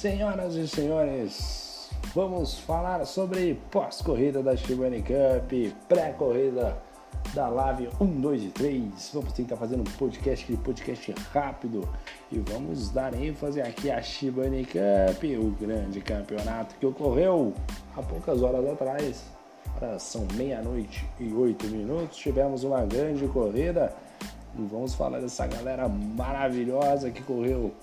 Senhoras e senhores, vamos falar sobre pós-corrida da Shibane Cup, pré-corrida da Live 1, 2 e 3. Vamos tentar fazer um podcast, aquele podcast rápido e vamos dar ênfase aqui à Shibane Cup, o grande campeonato que ocorreu há poucas horas atrás. São meia-noite e oito minutos. Tivemos uma grande corrida e vamos falar dessa galera maravilhosa que correu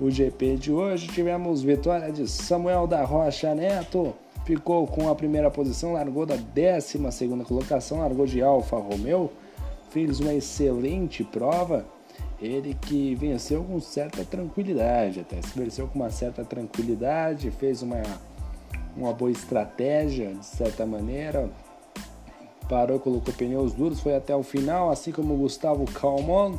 o GP de hoje. Tivemos vitória de Samuel da Rocha Neto, ficou com a primeira posição, largou da 12 colocação, largou de Alfa Romeo, fez uma excelente prova. Ele que venceu com certa tranquilidade, até se venceu com uma certa tranquilidade, fez uma, uma boa estratégia de certa maneira, parou, colocou pneus duros, foi até o final, assim como o Gustavo Calmon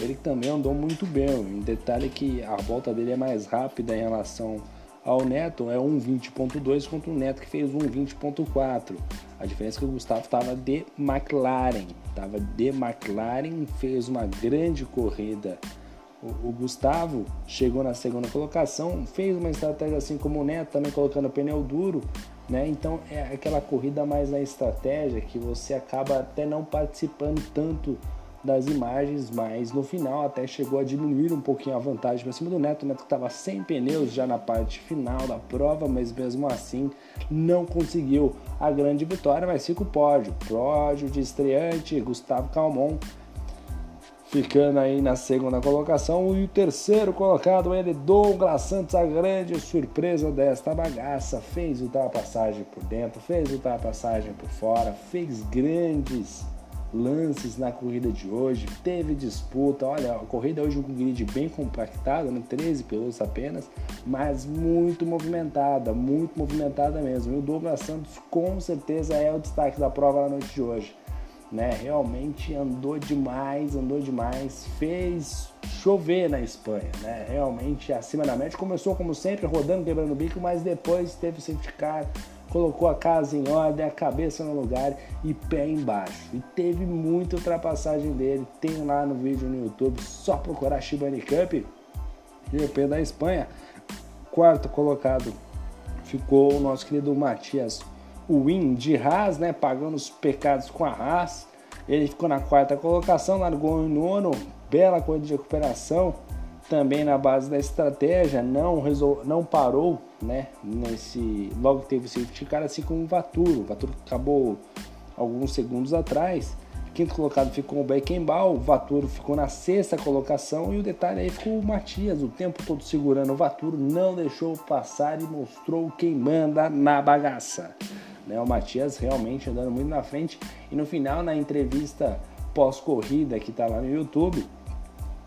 ele também andou muito bem. Um detalhe que a volta dele é mais rápida em relação ao Neto, é 1.20.2 contra o Neto que fez 1.20.4. A diferença é que o Gustavo estava de McLaren, estava de McLaren, fez uma grande corrida. O, o, Gustavo chegou na segunda colocação, fez uma estratégia assim como o Neto, também colocando pneu duro, né? Então é aquela corrida mais na estratégia que você acaba até não participando tanto das imagens, mas no final até chegou a diminuir um pouquinho a vantagem para cima do Neto. O Neto estava sem pneus já na parte final da prova, mas mesmo assim não conseguiu a grande vitória, mas fica o pódio. Pódio de estreante, Gustavo Calmon ficando aí na segunda colocação. E o terceiro colocado, ele, Douglas Santos, a grande surpresa desta bagaça. Fez ultrapassagem por dentro, fez ultrapassagem por fora, fez grandes lances na corrida de hoje, teve disputa. Olha, a corrida hoje com um grid bem compactado, né? 13 pilotos apenas, mas muito movimentada, muito movimentada mesmo. E o Douglas Santos com certeza é o destaque da prova na noite de hoje. Né? Realmente andou demais, andou demais, fez chover na Espanha, né? Realmente acima da média. Começou como sempre rodando, quebrando o bico, mas depois teve safety car, colocou a casa em ordem, a cabeça no lugar e pé embaixo. E teve muita ultrapassagem dele. Tem lá no vídeo no YouTube, só procurar Shibani Cup, GP da Espanha. Quarto colocado ficou o nosso querido Matias Win de Haas, né? Pagando os pecados com a Haas. Ele ficou na quarta colocação, largou em nono, bela corrida de recuperação também na base da estratégia, não, resol... não parou, né? Nesse... Logo teve o safety car, assim como o Vaturo. O Vaturo acabou alguns segundos atrás. Quinto colocado ficou o Beckenbauer, o Vaturo ficou na sexta colocação e o detalhe aí ficou o Matias, o tempo todo segurando o Vaturo, não deixou passar e mostrou quem manda na bagaça. Né? O Matias realmente andando muito na frente e no final, na entrevista pós-corrida que está lá no YouTube,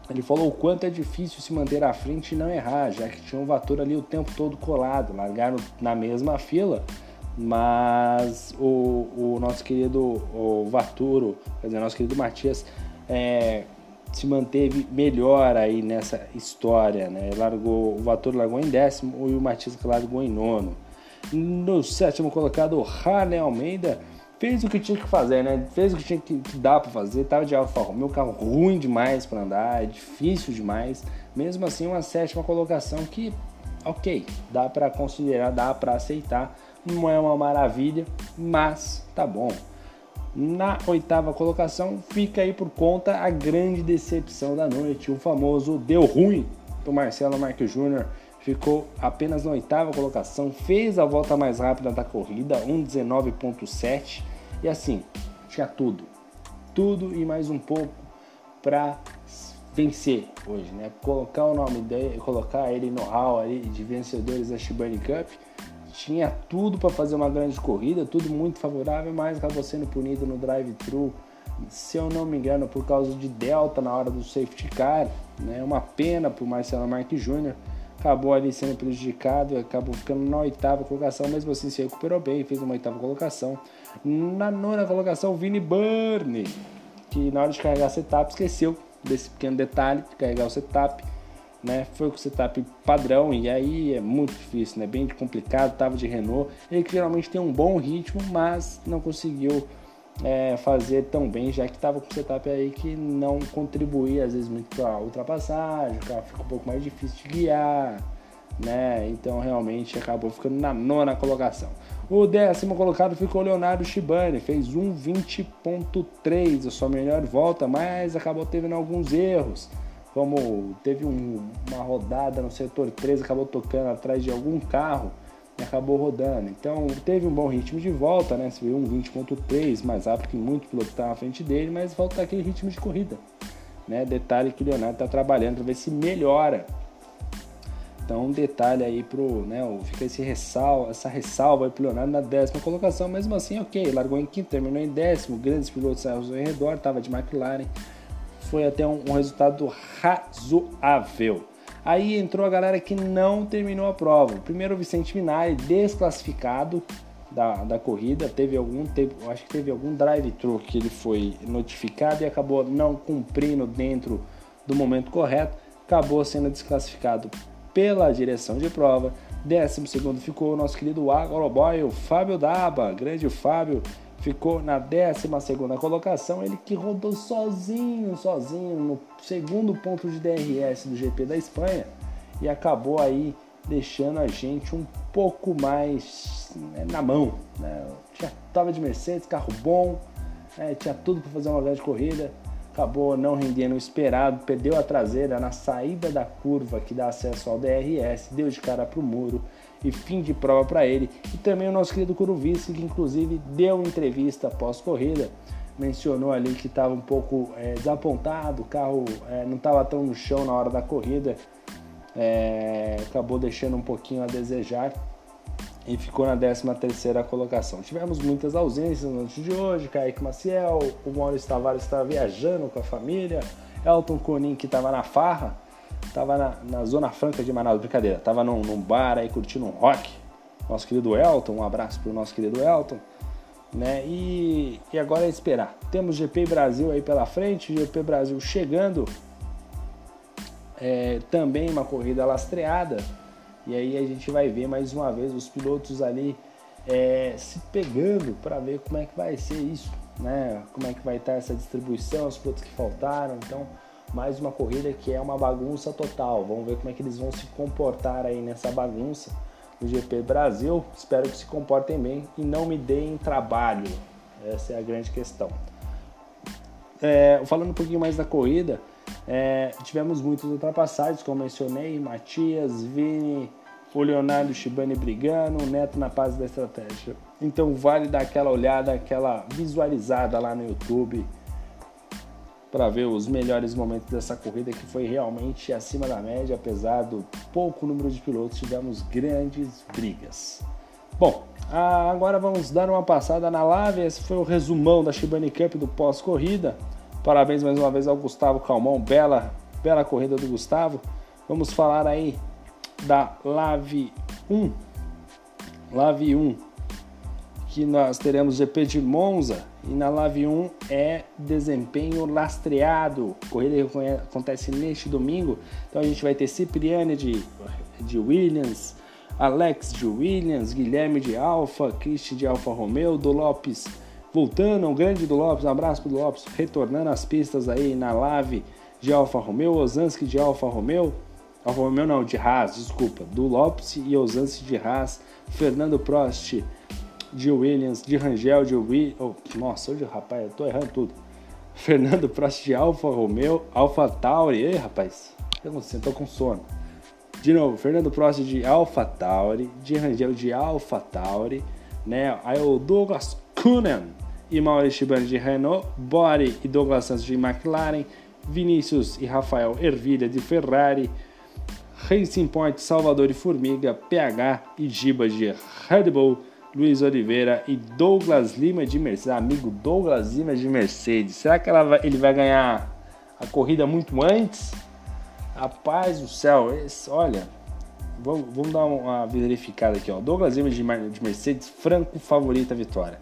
ele falou o quanto é difícil se manter à frente e não errar, já que tinha um Vator ali o tempo todo colado, largaram na mesma fila, mas o, o nosso querido o Vaturo, quer dizer, nosso querido Matias, é, se manteve melhor aí nessa história, né? Largou, o Vator largou em décimo e o Matias largou em nono. No sétimo colocado, o Rane Almeida fez o que tinha que fazer, né? Fez o que tinha que, que dar para fazer. Tava de Alfa Romeo, carro ruim demais para andar, difícil demais. Mesmo assim, uma sétima colocação que, ok, dá para considerar, dá para aceitar. Não é uma maravilha, mas tá bom. Na oitava colocação fica aí por conta a grande decepção da noite, o famoso deu ruim do Marcelo Marques Júnior ficou apenas na oitava colocação, fez a volta mais rápida da corrida, 1,19,7 e assim, tinha tudo, tudo e mais um pouco para vencer hoje, né? Colocar o nome dele, colocar ele no hall ali de vencedores da Shibani Cup, tinha tudo para fazer uma grande corrida, tudo muito favorável, mas acabou sendo punido no drive-thru, se eu não me engano, por causa de delta na hora do safety car, né? Uma pena para o Marcelo Marques Júnior acabou ali sendo prejudicado, acabou ficando na oitava colocação, mesmo assim se recuperou bem, fez uma oitava colocação. Na nona colocação, Vini Burne, que na hora de carregar setup esqueceu desse pequeno detalhe de carregar o setup, né? Foi com o setup padrão e aí é muito difícil, né? Bem complicado, tava de Renault. Ele que geralmente tem um bom ritmo, mas não conseguiu é, fazer tão bem, já que estava com um setup aí que não contribuía às vezes muito para ultrapassagem, o carro fica um pouco mais difícil de guiar, né? Então realmente acabou ficando na nona colocação. O décimo colocado ficou Leonardo Shibani, fez 1,20.3, a sua melhor volta, mas acabou tendo alguns erros, como teve um, uma rodada no setor 3, acabou tocando atrás de algum carro e acabou rodando. Então teve um bom ritmo de volta, né? Você viu um 20.3, mais rápido que muito piloto que estava à frente dele, mas volta aquele ritmo de corrida. Né? Detalhe que o Leonardo está trabalhando para ver se melhora então, um detalhe aí pro, né, fica esse ressal, essa ressalva aí pro Leonardo na décima colocação, mesmo assim, ok, largou em quinto, terminou em décimo, grandes pilotos ao redor, tava de McLaren, foi até um, um resultado razoável. Aí entrou a galera que não terminou a prova. Primeiro o Vicente Minari, desclassificado da, da corrida, teve algum teve, acho que teve algum drive-thru que ele foi notificado e acabou não cumprindo dentro do momento correto, acabou sendo desclassificado pela direção de prova. Décimo segundo ficou o nosso querido agroboy, o Fábio Daba, grande Fábio, ficou na décima segunda colocação, ele que rodou sozinho, sozinho no segundo ponto de DRS do GP da Espanha e acabou aí deixando a gente um pouco mais né, na mão. Né? Já estava de Mercedes, carro bom, né? tinha tudo para fazer uma grande corrida, acabou não rendendo o esperado, perdeu a traseira na saída da curva que dá acesso ao DRS, deu de cara para o muro e fim de prova para ele. E também o nosso querido Kuruvici, que inclusive deu entrevista após corrida, mencionou ali que estava um pouco é, desapontado, o carro é, não estava tão no chão na hora da corrida, é, acabou deixando um pouquinho a desejar e ficou na 13ª colocação. Tivemos muitas ausências no noite de hoje, Kaique Maciel, o Maurício Tavares estava viajando com a família, Elton Conin que estava na farra, estava na, na, Zona Franca de Manaus, brincadeira, estava num, num, bar aí curtindo um rock, nosso querido Elton, um abraço para o nosso querido Elton, né? E, e agora é esperar. Temos GP Brasil aí pela frente, GP Brasil chegando, é, também uma corrida lastreada, e aí a gente vai ver mais uma vez os pilotos ali é, se pegando para ver como é que vai ser isso, né? Como é que vai estar essa distribuição, os pilotos que faltaram. Então, mais uma corrida que é uma bagunça total. Vamos ver como é que eles vão se comportar aí nessa bagunça no GP Brasil. Espero que se comportem bem e não me deem trabalho. Essa é a grande questão. É, falando um pouquinho mais da corrida, é, tivemos muitas ultrapassagens, como mencionei, Matias, Vini, o Leonardo Shibani brigando, o Neto na paz da estratégia. Então vale dar aquela olhada, aquela visualizada lá no YouTube para ver os melhores momentos dessa corrida que foi realmente acima da média, apesar do pouco número de pilotos, tivemos grandes brigas. Bom, agora vamos dar uma passada na live. Esse foi o resumão da Shibani Cup do pós-corrida. Parabéns mais uma vez ao Gustavo Calmon, bela, bela corrida do Gustavo. Vamos falar aí da Lave 1, Lave 1, que nós teremos GP de Monza e na Lave 1 é desempenho lastreado. Corrida acontece neste domingo, então a gente vai ter Cipriani de, de Williams, Alex de Williams, Guilherme de Alfa, Christian de Alfa Romeo, do Lopes voltando, um grande do Lopes, um abraço pro Lopes, retornando às pistas aí na Lave de Alfa Romeo, Osansky de Alfa Romeo, Alfa Romeo não, de Haas, desculpa, do Lopes e Osansky de Haas, Fernando Prost de Williams, de Rangel de Williams, oh, nossa, hoje rapaz, eu tô errando tudo. Fernando Prost de Alfa Romeo, Alfa Tauri, ei rapaz, eu não sei, tô com sono. De novo, Fernando Prost de Alfa Tauri, de Rangel de Alfa Tauri, né? Aí o Douglas Kunen e Maurício Shibani de Renault, Bori e Douglas Santos de McLaren, Vinícius e Rafael Ervilha de Ferrari, Racing Point, Salvador e Formiga, PH e Giba de Red Bull, Luiz Oliveira e Douglas Lima de Mercedes. Amigo Douglas Lima de Mercedes. Será que vai, ele vai ganhar a corrida muito antes? Rapaz do céu, esse, olha, vamos, vamos, dar uma verificada aqui. Ó. Douglas Lima de, de Mercedes, franco favorito à vitória.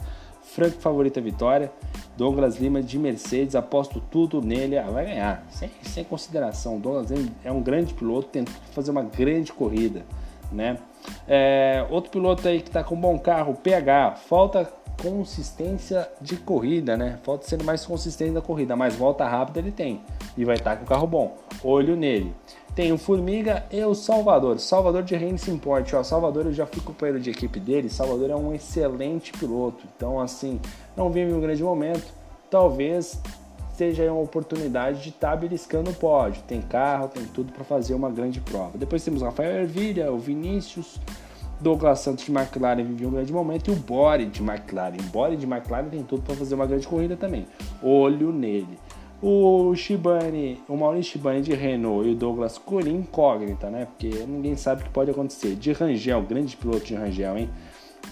Franco favorito à vitória. Douglas Lima de Mercedes, aposto tudo nele, ah, vai ganhar, sem, sem consideração. Douglas Lima é um grande piloto, tentou fazer uma grande corrida, né? É, outro piloto aí que está com um bom carro, PH, falta consistência de corrida, né? Falta ser mais consistente na corrida, mas volta rápida ele tem e vai estar tá com o carro bom. Olho nele. Tem o Formiga e o Salvador. Salvador de Racing Point. Ó, Salvador eu já fui companheiro de equipe dele. Salvador é um excelente piloto. Então, assim, não vive um grande momento. Talvez seja uma oportunidade de estar tá beliscando o pódio. Tem carro, tem tudo para fazer uma grande prova. Depois temos o Rafael Ervilha, o Vinícius, Douglas Santos de McLaren viveu um grande momento e o Bore de McLaren. O Bore de McLaren tem tudo para fazer uma grande corrida também. Olho nele. O Shibane, o Maurício Shibane de Renault e o Douglas Corin incógnita, né? Porque ninguém sabe o que pode acontecer. De Rangel, grande piloto de Rangel, hein?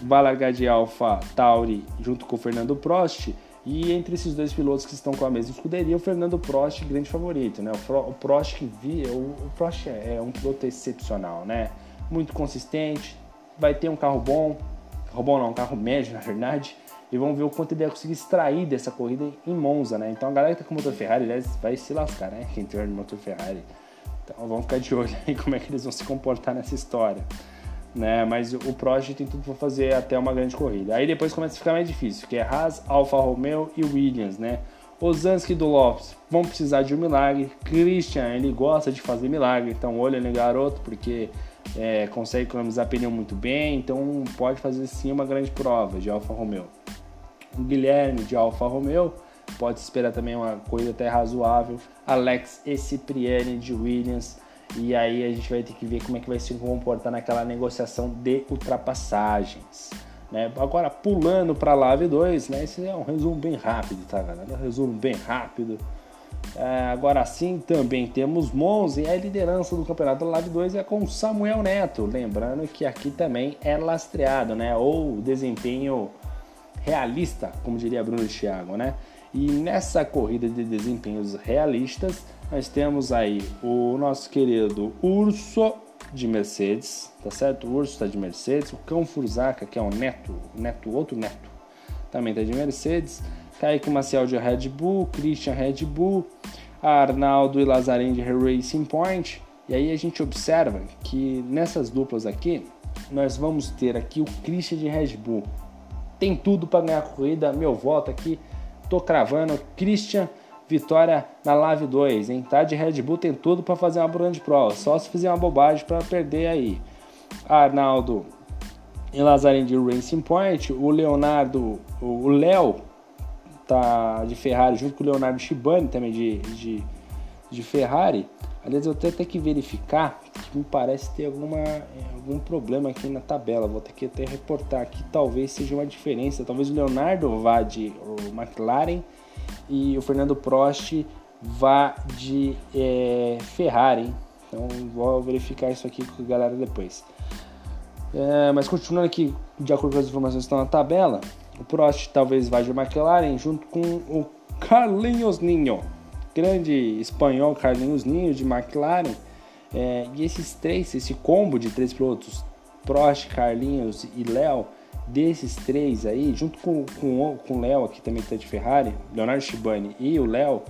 Balaga de Alfa Tauri junto com o Fernando Prost. E entre esses dois pilotos que estão com a mesma escuderia, o Fernando Prost, grande favorito, né? O Prost que via, o Prost é um piloto excepcional, né? Muito consistente, vai ter um carro bom, carro bom não, um carro médio na verdade, e vamos ver o quanto ele vai conseguir extrair dessa corrida em Monza, né? Então a galera que tá com motor Ferrari, aliás, vai se lascar, né? Quem tiver no motor Ferrari. Então vamos ficar de olho aí como é que eles vão se comportar nessa história. Né? Mas o Prost tem tudo para fazer até uma grande corrida. Aí depois começa a ficar mais difícil, que é Haas, Alfa Romeo e Williams, né? Osansky do Lopes vão precisar de um milagre. Christian, ele gosta de fazer milagre, então olha no garoto, porque é, consegue economizar pneu muito bem, então pode fazer sim uma grande prova de Alfa Romeo. O Guilherme de Alfa Romeo pode esperar também uma corrida até razoável. Alex e Cipriani de Williams. E aí a gente vai ter que ver como é que vai se comportar naquela negociação de ultrapassagens. Né? Agora, pulando para a Lave 2, né? esse é um resumo bem rápido, tá galera? Um resumo bem rápido. É, agora sim, também temos Monza e a liderança do campeonato da Live 2 é com Samuel Neto. Lembrando que aqui também é lastreado, né? Ou desempenho realista, como diria Bruno Thiago, né? E nessa corrida de desempenhos realistas, nós temos aí o nosso querido Urso de Mercedes, tá certo? O Urso está de Mercedes, o Cão Furzaca, que é o Neto, Neto, outro Neto, também está de Mercedes. Kaique Maciel de Red Bull, Christian Red Bull, Arnaldo e Lazarin de Racing Point. E aí a gente observa que nessas duplas aqui, nós vamos ter aqui o Christian de Red Bull. Tem tudo para ganhar a corrida, meu voto aqui, tô cravando. Christian vitória na Lave 2, hein? Tá de Red Bull tem tudo para fazer uma grande prova, só se fizer uma bobagem para perder aí. Arnaldo e Lazarin de Racing Point, o Leonardo, o Léo tá de Ferrari junto com o Leonardo Shibani também de, de, de Ferrari. Aliás, eu até tenho que verificar que me parece ter alguma, algum problema aqui na tabela. Vou ter que até reportar que talvez seja uma diferença. Talvez o Leonardo vá de McLaren e o Fernando Prost vá de é, Ferrari. Então vou verificar isso aqui com a galera depois. É, mas continuando aqui, de acordo com as informações que estão na tabela, o Prost talvez vá de McLaren junto com o Carlinhos Ninho, grande espanhol Carlinhos Ninho de McLaren. É, e esses três, esse combo de três pilotos, Prost, Carlinhos e Léo, desses três aí, junto com, com, com o Léo aqui também que tá de Ferrari, Leonardo Shibani e o Léo,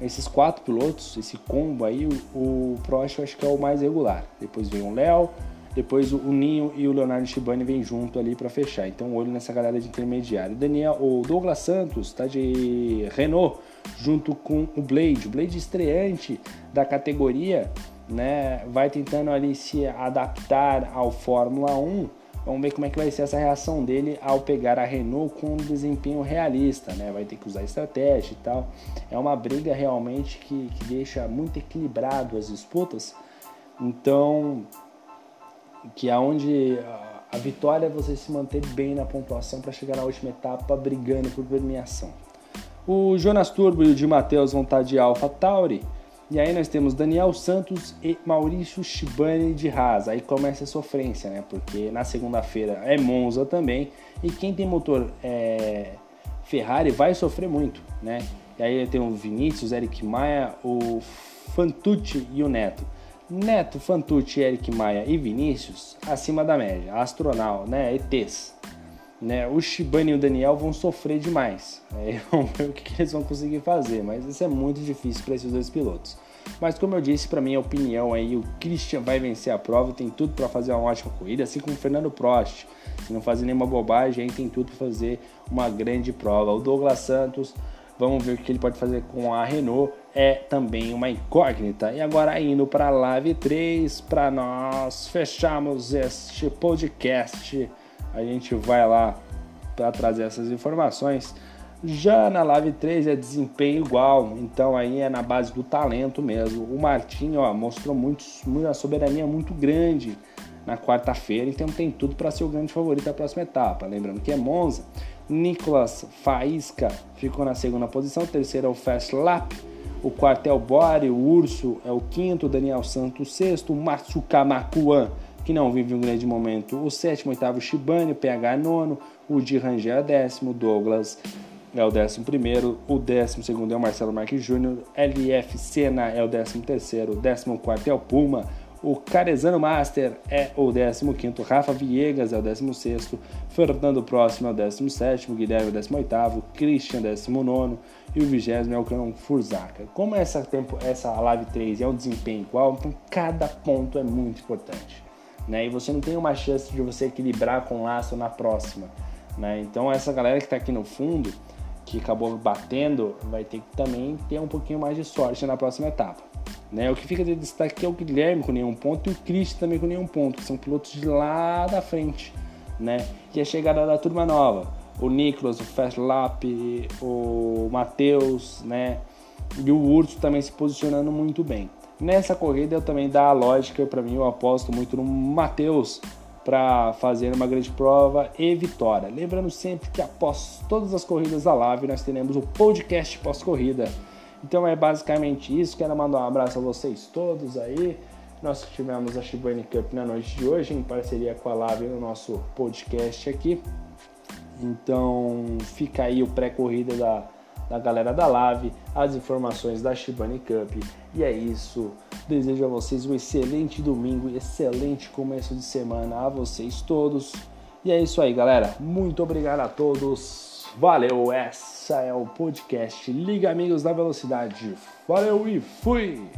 esses quatro pilotos, esse combo aí, o, o Prost eu acho que é o mais regular. Depois vem o Léo, depois o Ninho e o Leonardo Shibani vêm junto ali para fechar. Então olho nessa galera de intermediário. Daniel, o Douglas Santos tá de Renault junto com o Blade, o Blade estreante da categoria, né? Vai tentando ali se adaptar ao Fórmula 1. Vamos ver como é que vai ser essa reação dele ao pegar a Renault com um desempenho realista, né? Vai ter que usar estratégia e tal. É uma briga realmente que, que deixa muito equilibrado as disputas. Então, que é onde a vitória é você se manter bem na pontuação para chegar na última etapa brigando por premiação. O Jonas Turbo e o Di Matheus vão estar de Alpha Tauri. E aí nós temos Daniel Santos e Maurício Shibani de Haas. Aí começa a sofrência, né? Porque na segunda-feira é Monza também. E quem tem motor é, Ferrari vai sofrer muito, né? E aí tem o Vinícius, Eric Maia, o Fantucci e o Neto. Neto, Fantucci, Eric Maia e Vinícius acima da média, astronal, né, ETs. Né, o Shibani e o Daniel vão sofrer demais. Aí vamos ver o que, eles vão conseguir fazer, mas isso é muito difícil para esses dois pilotos. Mas como eu disse, para minha opinião aí, o Christian vai vencer a prova, tem tudo para fazer uma ótima corrida, assim como o Fernando Prost. Se não fazer nenhuma bobagem, aí tem tudo para fazer uma grande prova. O Douglas Santos Vamos ver o que ele pode fazer com a Renault. É também uma incógnita. E agora indo para a Live 3, para nós fecharmos este podcast. A gente vai lá para trazer essas informações. Já na Live 3 é desempenho igual, então aí é na base do talento mesmo. O Martinho ó, mostrou muito, uma soberania muito grande na quarta-feira, então tem tudo para ser o grande favorito da próxima etapa. Lembrando que é Monza. Nicolas Faísca ficou na segunda posição, o terceiro é o Fast Lap, o quarto é o Bore, o Urso é o quinto, Daniel Santos o sexto, o Márcio Kamakuan, que não vive um grande momento, o sétimo, oitavo, Shibane, o PH é nono, o Di Rangel é décimo, Douglas é o décimo primeiro, o décimo segundo é o Marcelo Marques Júnior, LF Senna é o décimo terceiro, o décimo quarto é o Puma, o Carezano Master é o 15º, Rafa Viegas é o 16º, Fernando Próximo é o 17º, Guilherme é o 18º, Christian 19 e o 20 é o Cão Furzaca. Como essa, tempo, essa Live 3 é um desempenho igual, então cada ponto é muito importante. Né? E você não tem uma chance de você equilibrar com laço na próxima. Né? Então essa galera que está aqui no fundo, que acabou batendo, vai ter que também ter um pouquinho mais de sorte na próxima etapa. Né? O que fica de destaque é o Guilherme com nenhum ponto e o Christian também com nenhum ponto, que são pilotos de lá da frente. Né? E a chegada da turma nova, o Nicolas, o Fast Lap, o Matheus, né? E o Urso também se posicionando muito bem. Nessa corrida eu também dá a lógica, para mim eu aposto muito no Matheus para fazer uma grande prova e vitória. Lembrando sempre que após todas as corridas da Live nós teremos o podcast pós-corrida então é basicamente isso. Quero mandar um abraço a vocês todos aí. Nós tivemos a Shibane Cup na noite de hoje, em parceria com a Lave no nosso podcast aqui. Então fica aí o pré-corrida da, da galera da Lave, as informações da Shibane Cup. E é isso. Desejo a vocês um excelente domingo, excelente começo de semana a vocês todos. E é isso aí, galera. Muito obrigado a todos. Valeu, essa é o podcast Liga Amigos da Velocidade. Valeu e fui!